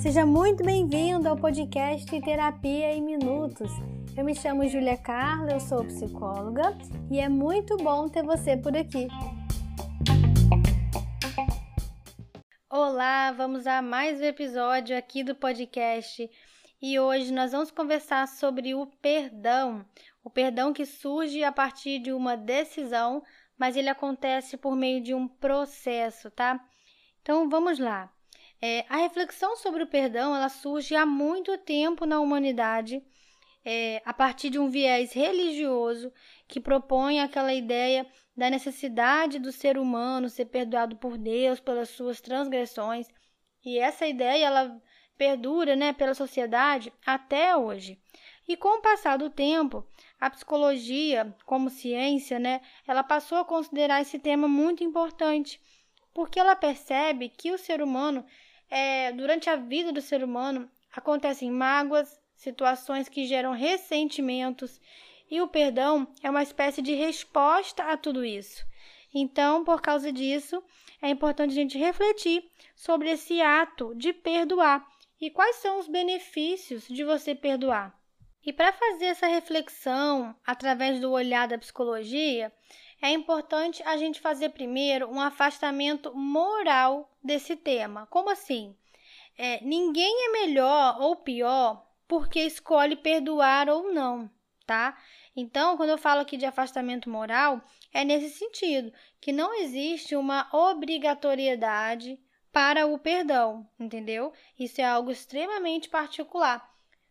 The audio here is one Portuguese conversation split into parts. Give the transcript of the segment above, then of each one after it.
Seja muito bem-vindo ao podcast Terapia em Minutos. Eu me chamo Julia Carla, eu sou psicóloga e é muito bom ter você por aqui. Olá, vamos a mais um episódio aqui do podcast e hoje nós vamos conversar sobre o perdão. O perdão que surge a partir de uma decisão, mas ele acontece por meio de um processo, tá? Então vamos lá. É, a reflexão sobre o perdão ela surge há muito tempo na humanidade, é, a partir de um viés religioso que propõe aquela ideia da necessidade do ser humano ser perdoado por Deus pelas suas transgressões. E essa ideia ela perdura né, pela sociedade até hoje. E com o passar do tempo, a psicologia, como ciência, né, ela passou a considerar esse tema muito importante, porque ela percebe que o ser humano, é, durante a vida do ser humano, acontecem mágoas, situações que geram ressentimentos, e o perdão é uma espécie de resposta a tudo isso. Então, por causa disso, é importante a gente refletir sobre esse ato de perdoar e quais são os benefícios de você perdoar. E para fazer essa reflexão através do olhar da psicologia, é importante a gente fazer primeiro um afastamento moral desse tema. Como assim? É, ninguém é melhor ou pior porque escolhe perdoar ou não, tá? Então, quando eu falo aqui de afastamento moral, é nesse sentido, que não existe uma obrigatoriedade para o perdão, entendeu? Isso é algo extremamente particular.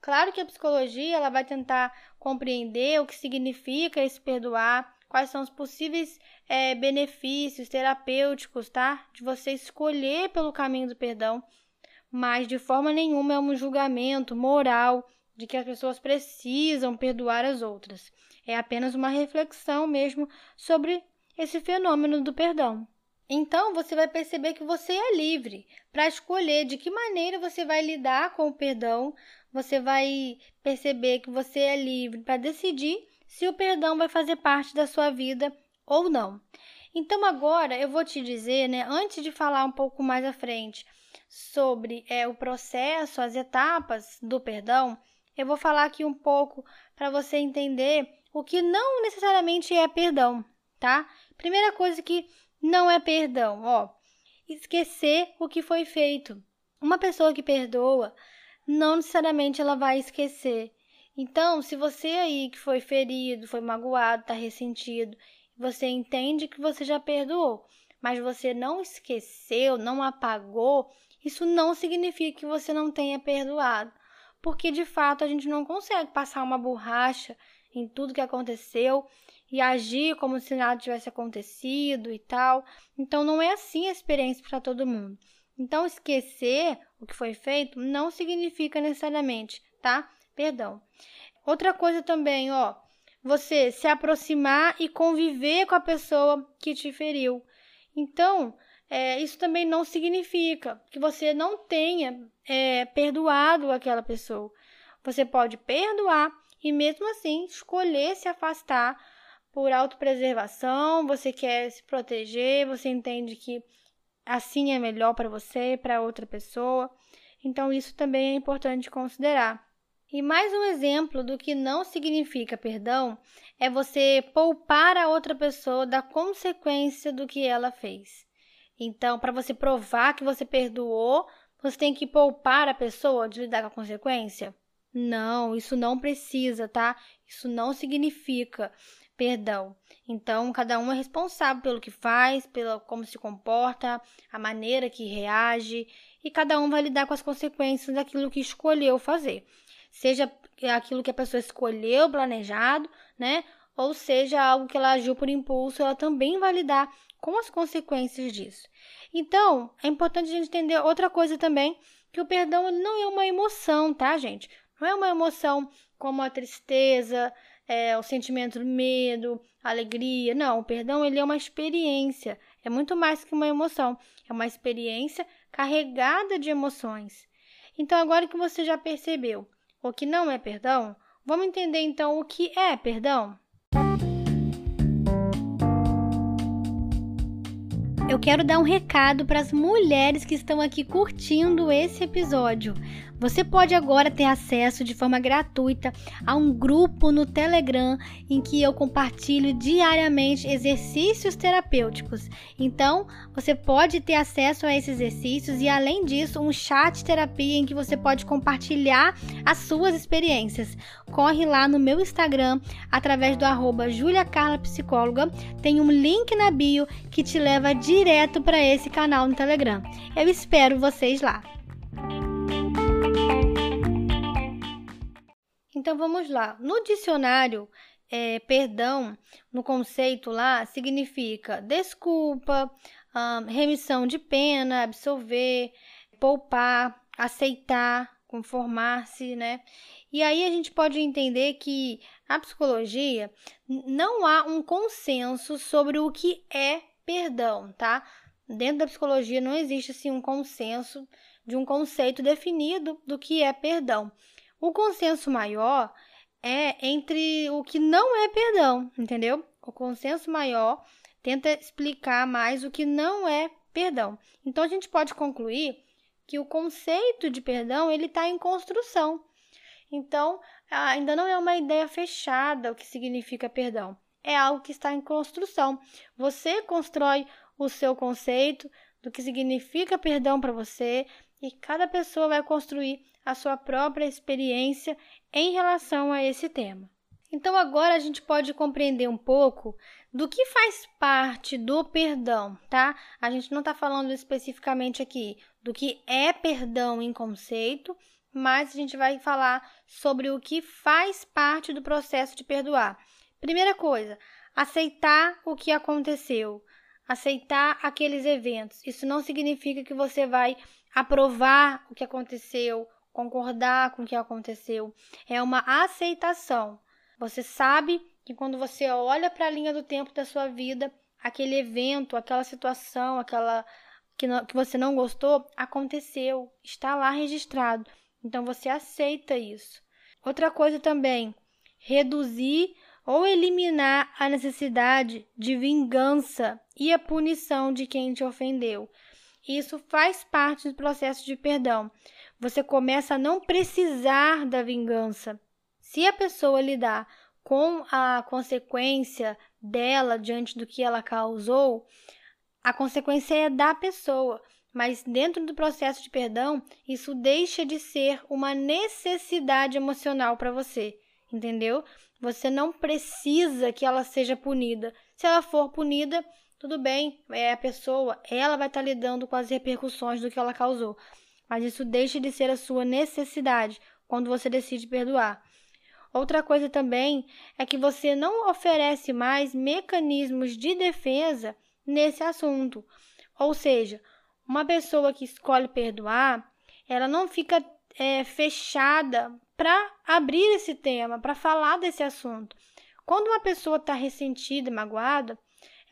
Claro que a psicologia ela vai tentar compreender o que significa esse perdoar, quais são os possíveis é, benefícios terapêuticos, tá? De você escolher pelo caminho do perdão, mas de forma nenhuma é um julgamento moral de que as pessoas precisam perdoar as outras. É apenas uma reflexão mesmo sobre esse fenômeno do perdão. Então você vai perceber que você é livre para escolher de que maneira você vai lidar com o perdão. Você vai perceber que você é livre para decidir se o perdão vai fazer parte da sua vida ou não. Então agora eu vou te dizer, né, antes de falar um pouco mais à frente sobre é, o processo, as etapas do perdão, eu vou falar aqui um pouco para você entender o que não necessariamente é perdão, tá? Primeira coisa que não é perdão, ó. Esquecer o que foi feito. Uma pessoa que perdoa, não necessariamente ela vai esquecer. Então, se você aí que foi ferido, foi magoado, está ressentido, você entende que você já perdoou, mas você não esqueceu, não apagou, isso não significa que você não tenha perdoado, porque de fato a gente não consegue passar uma borracha em tudo que aconteceu e agir como se nada tivesse acontecido e tal. Então não é assim a experiência para todo mundo. Então esquecer o que foi feito não significa necessariamente, tá? Perdão. Outra coisa também, ó, você se aproximar e conviver com a pessoa que te feriu. Então, é, isso também não significa que você não tenha é, perdoado aquela pessoa. Você pode perdoar e mesmo assim escolher se afastar por autopreservação, você quer se proteger, você entende que assim é melhor para você, para outra pessoa. Então, isso também é importante considerar. E mais um exemplo do que não significa perdão é você poupar a outra pessoa da consequência do que ela fez. Então, para você provar que você perdoou, você tem que poupar a pessoa de lidar com a consequência? Não, isso não precisa, tá? Isso não significa perdão. Então, cada um é responsável pelo que faz, pelo como se comporta, a maneira que reage, e cada um vai lidar com as consequências daquilo que escolheu fazer. Seja aquilo que a pessoa escolheu planejado, né? Ou seja algo que ela agiu por impulso, ela também vai lidar com as consequências disso. Então, é importante a gente entender outra coisa também, que o perdão não é uma emoção, tá, gente? Não é uma emoção como a tristeza, é, o sentimento do medo, alegria. Não, o perdão ele é uma experiência. É muito mais que uma emoção. É uma experiência carregada de emoções. Então, agora que você já percebeu o que não é perdão, vamos entender então o que é perdão? Eu quero dar um recado para as mulheres que estão aqui curtindo esse episódio. Você pode agora ter acesso de forma gratuita a um grupo no Telegram em que eu compartilho diariamente exercícios terapêuticos. Então, você pode ter acesso a esses exercícios e, além disso, um chat terapia em que você pode compartilhar as suas experiências. Corre lá no meu Instagram através do arroba juliacarlapsicóloga. Tem um link na bio que te leva direto para esse canal no Telegram. Eu espero vocês lá. Então vamos lá. No dicionário, é, perdão, no conceito lá, significa desculpa, remissão de pena, absolver, poupar, aceitar, conformar-se, né? E aí a gente pode entender que na psicologia não há um consenso sobre o que é perdão, tá? Dentro da psicologia não existe assim um consenso de um conceito definido do que é perdão. O consenso maior é entre o que não é perdão, entendeu? O consenso maior tenta explicar mais o que não é perdão. Então a gente pode concluir que o conceito de perdão ele está em construção. Então ainda não é uma ideia fechada o que significa perdão. É algo que está em construção. Você constrói o seu conceito do que significa perdão para você e cada pessoa vai construir a sua própria experiência em relação a esse tema. Então, agora a gente pode compreender um pouco do que faz parte do perdão, tá? A gente não está falando especificamente aqui do que é perdão em conceito, mas a gente vai falar sobre o que faz parte do processo de perdoar. Primeira coisa, aceitar o que aconteceu, aceitar aqueles eventos. Isso não significa que você vai aprovar o que aconteceu concordar com o que aconteceu, é uma aceitação. Você sabe que quando você olha para a linha do tempo da sua vida, aquele evento, aquela situação, aquela que, não, que você não gostou, aconteceu, está lá registrado. Então você aceita isso. Outra coisa também, reduzir ou eliminar a necessidade de vingança e a punição de quem te ofendeu. Isso faz parte do processo de perdão você começa a não precisar da vingança. Se a pessoa lidar com a consequência dela diante do que ela causou, a consequência é da pessoa. Mas dentro do processo de perdão, isso deixa de ser uma necessidade emocional para você, entendeu? Você não precisa que ela seja punida. Se ela for punida, tudo bem, é a pessoa, ela vai estar tá lidando com as repercussões do que ela causou mas isso deixa de ser a sua necessidade quando você decide perdoar. Outra coisa também é que você não oferece mais mecanismos de defesa nesse assunto. Ou seja, uma pessoa que escolhe perdoar, ela não fica é, fechada para abrir esse tema, para falar desse assunto. Quando uma pessoa está ressentida, magoada,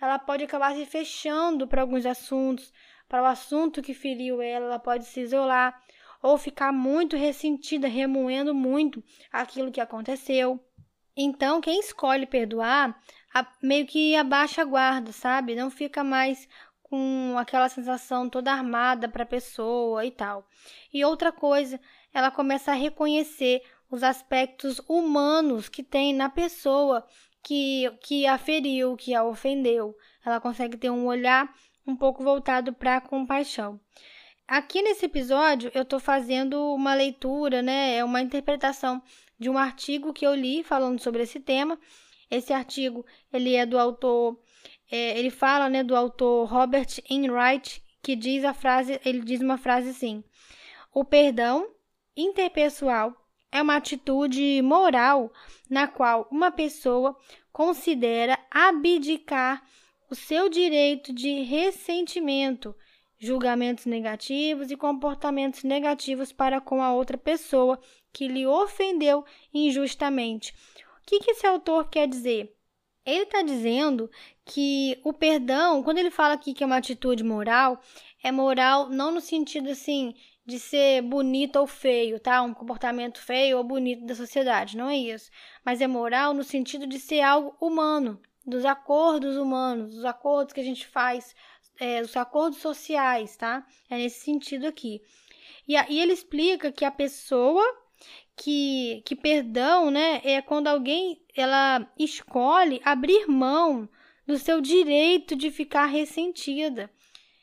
ela pode acabar se fechando para alguns assuntos, para o assunto que feriu ela, ela pode se isolar ou ficar muito ressentida, remoendo muito aquilo que aconteceu. Então, quem escolhe perdoar, meio que abaixa a guarda, sabe? Não fica mais com aquela sensação toda armada para a pessoa e tal. E outra coisa, ela começa a reconhecer os aspectos humanos que tem na pessoa que, que a feriu, que a ofendeu. Ela consegue ter um olhar um pouco voltado para a compaixão. Aqui nesse episódio eu estou fazendo uma leitura, né? É uma interpretação de um artigo que eu li falando sobre esse tema. Esse artigo ele é do autor, é, ele fala, né, do autor Robert Enright, que diz a frase, ele diz uma frase assim: o perdão interpessoal é uma atitude moral na qual uma pessoa considera abdicar o seu direito de ressentimento, julgamentos negativos e comportamentos negativos para com a outra pessoa que lhe ofendeu injustamente. O que, que esse autor quer dizer? Ele está dizendo que o perdão, quando ele fala aqui que é uma atitude moral, é moral não no sentido assim de ser bonito ou feio, tá? Um comportamento feio ou bonito da sociedade, não é isso. Mas é moral no sentido de ser algo humano, dos acordos humanos, dos acordos que a gente faz é, os acordos sociais, tá? É nesse sentido aqui. E aí ele explica que a pessoa que, que perdão, né, é quando alguém ela escolhe abrir mão do seu direito de ficar ressentida.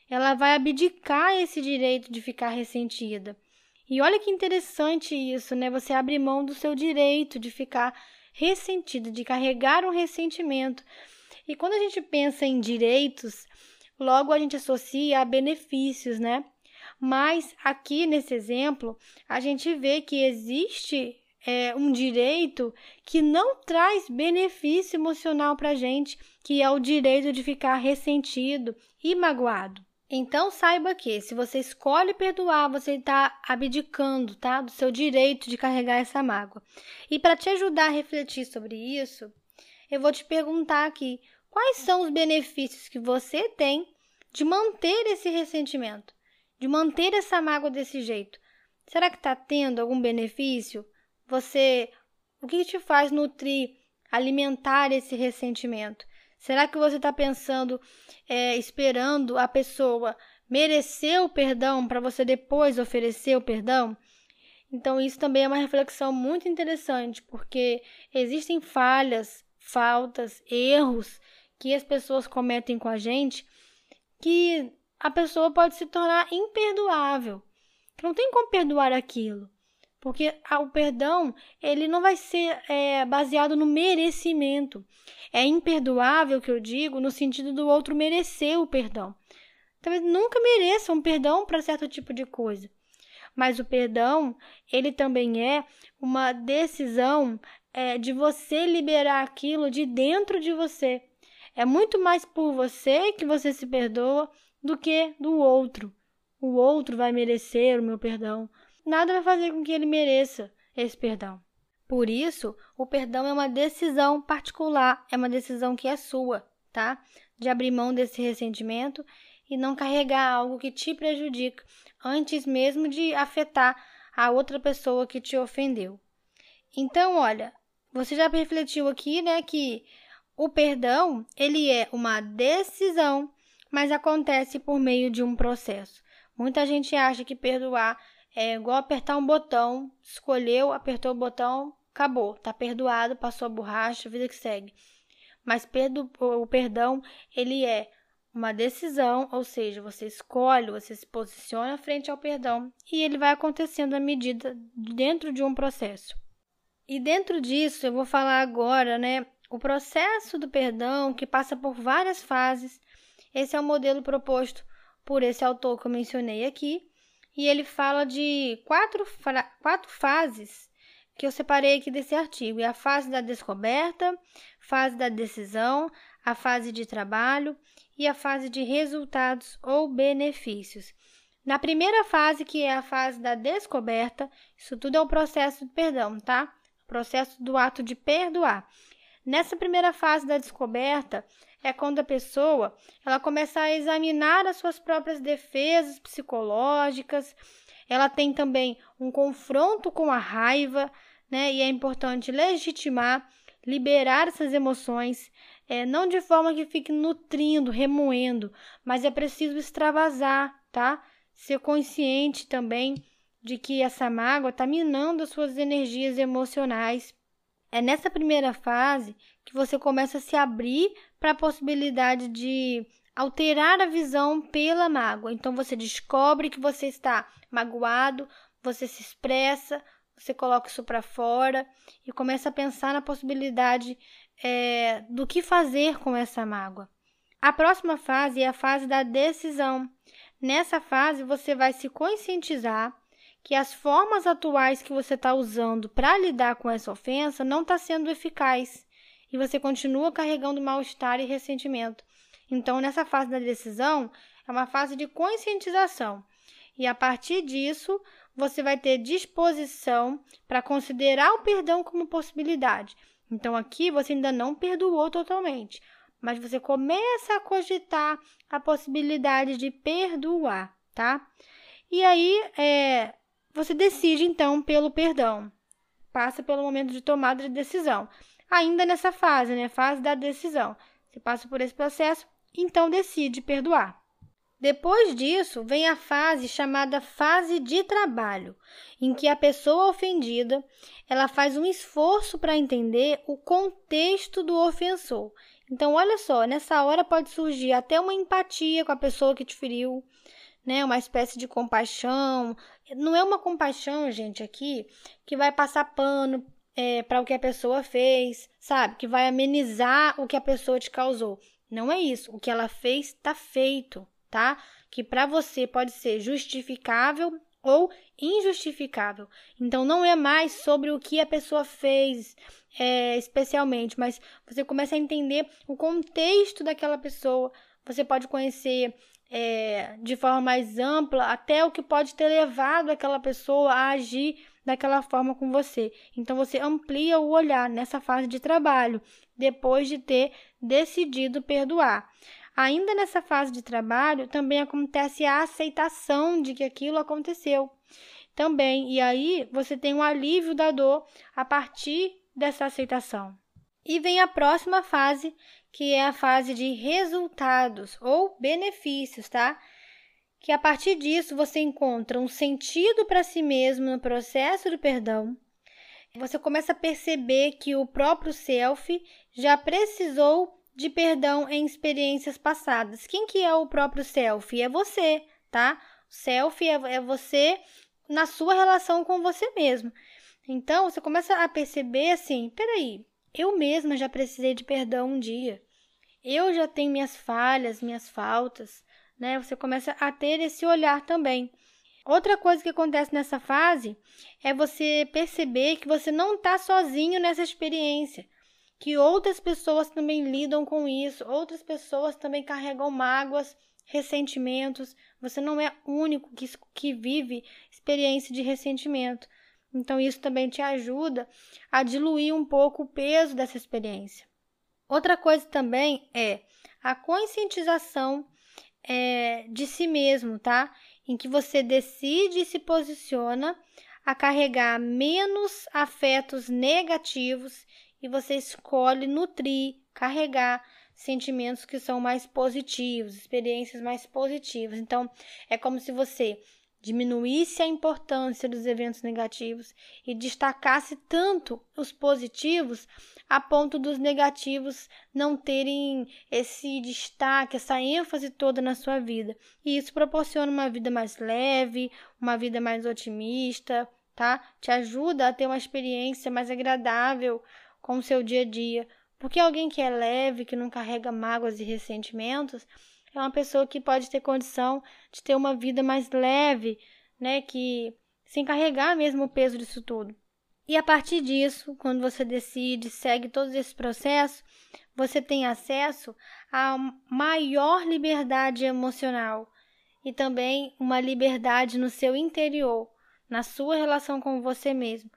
Ela vai abdicar esse direito de ficar ressentida. E olha que interessante isso, né? Você abre mão do seu direito de ficar ressentido, de carregar um ressentimento. E quando a gente pensa em direitos, logo a gente associa a benefícios, né? Mas aqui nesse exemplo, a gente vê que existe é, um direito que não traz benefício emocional para a gente, que é o direito de ficar ressentido e magoado. Então saiba que se você escolhe perdoar, você está abdicando, tá, do seu direito de carregar essa mágoa. E para te ajudar a refletir sobre isso, eu vou te perguntar aqui: quais são os benefícios que você tem de manter esse ressentimento, de manter essa mágoa desse jeito? Será que está tendo algum benefício? Você, o que te faz nutrir, alimentar esse ressentimento? Será que você está pensando, é, esperando a pessoa merecer o perdão para você depois oferecer o perdão? Então, isso também é uma reflexão muito interessante, porque existem falhas, faltas, erros que as pessoas cometem com a gente que a pessoa pode se tornar imperdoável. Não tem como perdoar aquilo. Porque o perdão, ele não vai ser é, baseado no merecimento. É imperdoável que eu digo no sentido do outro merecer o perdão. Talvez nunca mereça um perdão para certo tipo de coisa. Mas o perdão, ele também é uma decisão é, de você liberar aquilo de dentro de você. É muito mais por você que você se perdoa do que do outro. O outro vai merecer o meu perdão nada vai fazer com que ele mereça esse perdão. Por isso, o perdão é uma decisão particular, é uma decisão que é sua, tá? De abrir mão desse ressentimento e não carregar algo que te prejudica, antes mesmo de afetar a outra pessoa que te ofendeu. Então, olha, você já refletiu aqui, né, que o perdão, ele é uma decisão, mas acontece por meio de um processo. Muita gente acha que perdoar é igual apertar um botão, escolheu, apertou o botão, acabou, tá perdoado, passou a borracha, vida que segue. Mas perdo, o perdão, ele é uma decisão, ou seja, você escolhe, você se posiciona frente ao perdão e ele vai acontecendo à medida dentro de um processo. E dentro disso, eu vou falar agora, né, o processo do perdão que passa por várias fases. Esse é o modelo proposto por esse autor que eu mencionei aqui e ele fala de quatro, quatro fases que eu separei aqui desse artigo. É a fase da descoberta, fase da decisão, a fase de trabalho e a fase de resultados ou benefícios. Na primeira fase, que é a fase da descoberta, isso tudo é o processo de perdão, tá? O processo do ato de perdoar. Nessa primeira fase da descoberta, é quando a pessoa ela começa a examinar as suas próprias defesas psicológicas. Ela tem também um confronto com a raiva, né? E é importante legitimar, liberar essas emoções, é, não de forma que fique nutrindo, remoendo, mas é preciso extravasar, tá? Ser consciente também de que essa mágoa está minando as suas energias emocionais. É nessa primeira fase que você começa a se abrir para a possibilidade de alterar a visão pela mágoa. Então você descobre que você está magoado, você se expressa, você coloca isso para fora e começa a pensar na possibilidade é, do que fazer com essa mágoa. A próxima fase é a fase da decisão. Nessa fase, você vai se conscientizar que as formas atuais que você está usando para lidar com essa ofensa não está sendo eficaz e você continua carregando mal-estar e ressentimento. Então, nessa fase da decisão, é uma fase de conscientização. E a partir disso, você vai ter disposição para considerar o perdão como possibilidade. Então, aqui você ainda não perdoou totalmente, mas você começa a cogitar a possibilidade de perdoar, tá? E aí, é, você decide então pelo perdão, passa pelo momento de tomada de decisão ainda nessa fase, né? Fase da decisão. Você passa por esse processo, então decide perdoar. Depois disso, vem a fase chamada fase de trabalho, em que a pessoa ofendida, ela faz um esforço para entender o contexto do ofensor. Então, olha só, nessa hora pode surgir até uma empatia com a pessoa que te feriu, né? Uma espécie de compaixão. Não é uma compaixão, gente, aqui que vai passar pano é, para o que a pessoa fez, sabe? Que vai amenizar o que a pessoa te causou. Não é isso. O que ela fez está feito, tá? Que para você pode ser justificável ou injustificável. Então não é mais sobre o que a pessoa fez é, especialmente, mas você começa a entender o contexto daquela pessoa. Você pode conhecer é, de forma mais ampla até o que pode ter levado aquela pessoa a agir daquela forma com você. Então você amplia o olhar nessa fase de trabalho, depois de ter decidido perdoar. Ainda nessa fase de trabalho, também acontece a aceitação de que aquilo aconteceu. Também, e aí você tem um alívio da dor a partir dessa aceitação. E vem a próxima fase, que é a fase de resultados ou benefícios, tá? Que a partir disso você encontra um sentido para si mesmo no processo do perdão. Você começa a perceber que o próprio self já precisou de perdão em experiências passadas. Quem que é o próprio self? É você, tá? O self é, é você na sua relação com você mesmo. Então, você começa a perceber assim, peraí, eu mesma já precisei de perdão um dia. Eu já tenho minhas falhas, minhas faltas né? Você começa a ter esse olhar também. Outra coisa que acontece nessa fase é você perceber que você não está sozinho nessa experiência, que outras pessoas também lidam com isso, outras pessoas também carregam mágoas, ressentimentos. Você não é único que, que vive experiência de ressentimento. Então, isso também te ajuda a diluir um pouco o peso dessa experiência. Outra coisa também é a conscientização é, de si mesmo, tá? Em que você decide e se posiciona a carregar menos afetos negativos e você escolhe nutrir, carregar sentimentos que são mais positivos, experiências mais positivas. Então, é como se você diminuísse a importância dos eventos negativos e destacasse tanto os positivos a ponto dos negativos não terem esse destaque, essa ênfase toda na sua vida. E isso proporciona uma vida mais leve, uma vida mais otimista, tá? Te ajuda a ter uma experiência mais agradável com o seu dia a dia. Porque alguém que é leve, que não carrega mágoas e ressentimentos, é uma pessoa que pode ter condição de ter uma vida mais leve, né? Que sem carregar mesmo o peso disso tudo. E a partir disso, quando você decide, segue todo esse processo, você tem acesso a maior liberdade emocional e também uma liberdade no seu interior, na sua relação com você mesmo.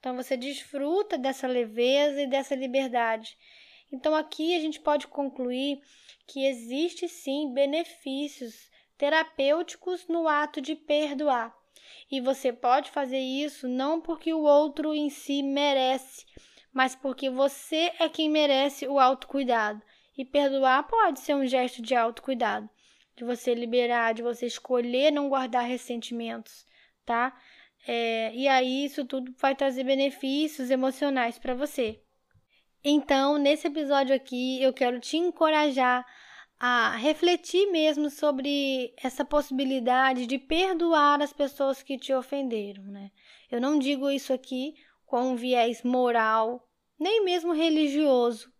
Então você desfruta dessa leveza e dessa liberdade. Então aqui a gente pode concluir que existe sim benefícios terapêuticos no ato de perdoar. E você pode fazer isso não porque o outro em si merece, mas porque você é quem merece o autocuidado. E perdoar pode ser um gesto de autocuidado, de você liberar, de você escolher não guardar ressentimentos, tá? É, e aí isso tudo vai trazer benefícios emocionais para você. Então, nesse episódio aqui, eu quero te encorajar a refletir mesmo sobre essa possibilidade de perdoar as pessoas que te ofenderam, né? Eu não digo isso aqui com um viés moral, nem mesmo religioso,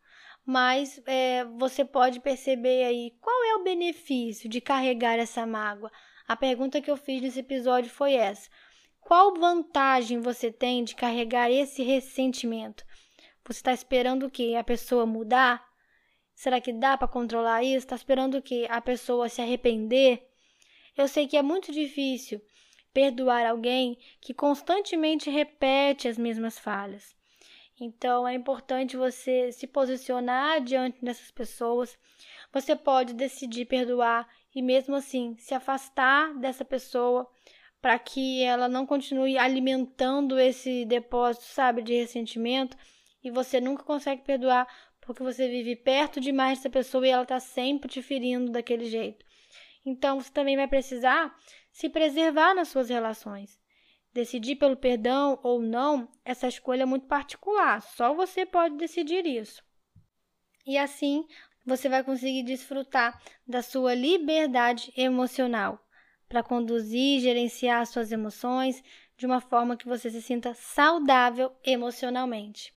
mas é, você pode perceber aí qual é o benefício de carregar essa mágoa. A pergunta que eu fiz nesse episódio foi essa: qual vantagem você tem de carregar esse ressentimento? Você está esperando o quê? A pessoa mudar? Será que dá para controlar isso? Está esperando que a pessoa se arrepender? Eu sei que é muito difícil perdoar alguém que constantemente repete as mesmas falhas. Então é importante você se posicionar diante dessas pessoas. Você pode decidir perdoar e mesmo assim se afastar dessa pessoa para que ela não continue alimentando esse depósito, sabe, de ressentimento e você nunca consegue perdoar porque você vive perto demais dessa pessoa e ela está sempre te ferindo daquele jeito. Então, você também vai precisar se preservar nas suas relações. Decidir pelo perdão ou não, essa escolha é muito particular, só você pode decidir isso. E assim, você vai conseguir desfrutar da sua liberdade emocional para conduzir e gerenciar suas emoções de uma forma que você se sinta saudável emocionalmente.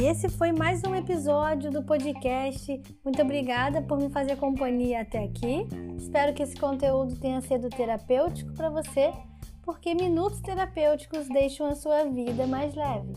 E esse foi mais um episódio do podcast. Muito obrigada por me fazer companhia até aqui. Espero que esse conteúdo tenha sido terapêutico para você, porque minutos terapêuticos deixam a sua vida mais leve.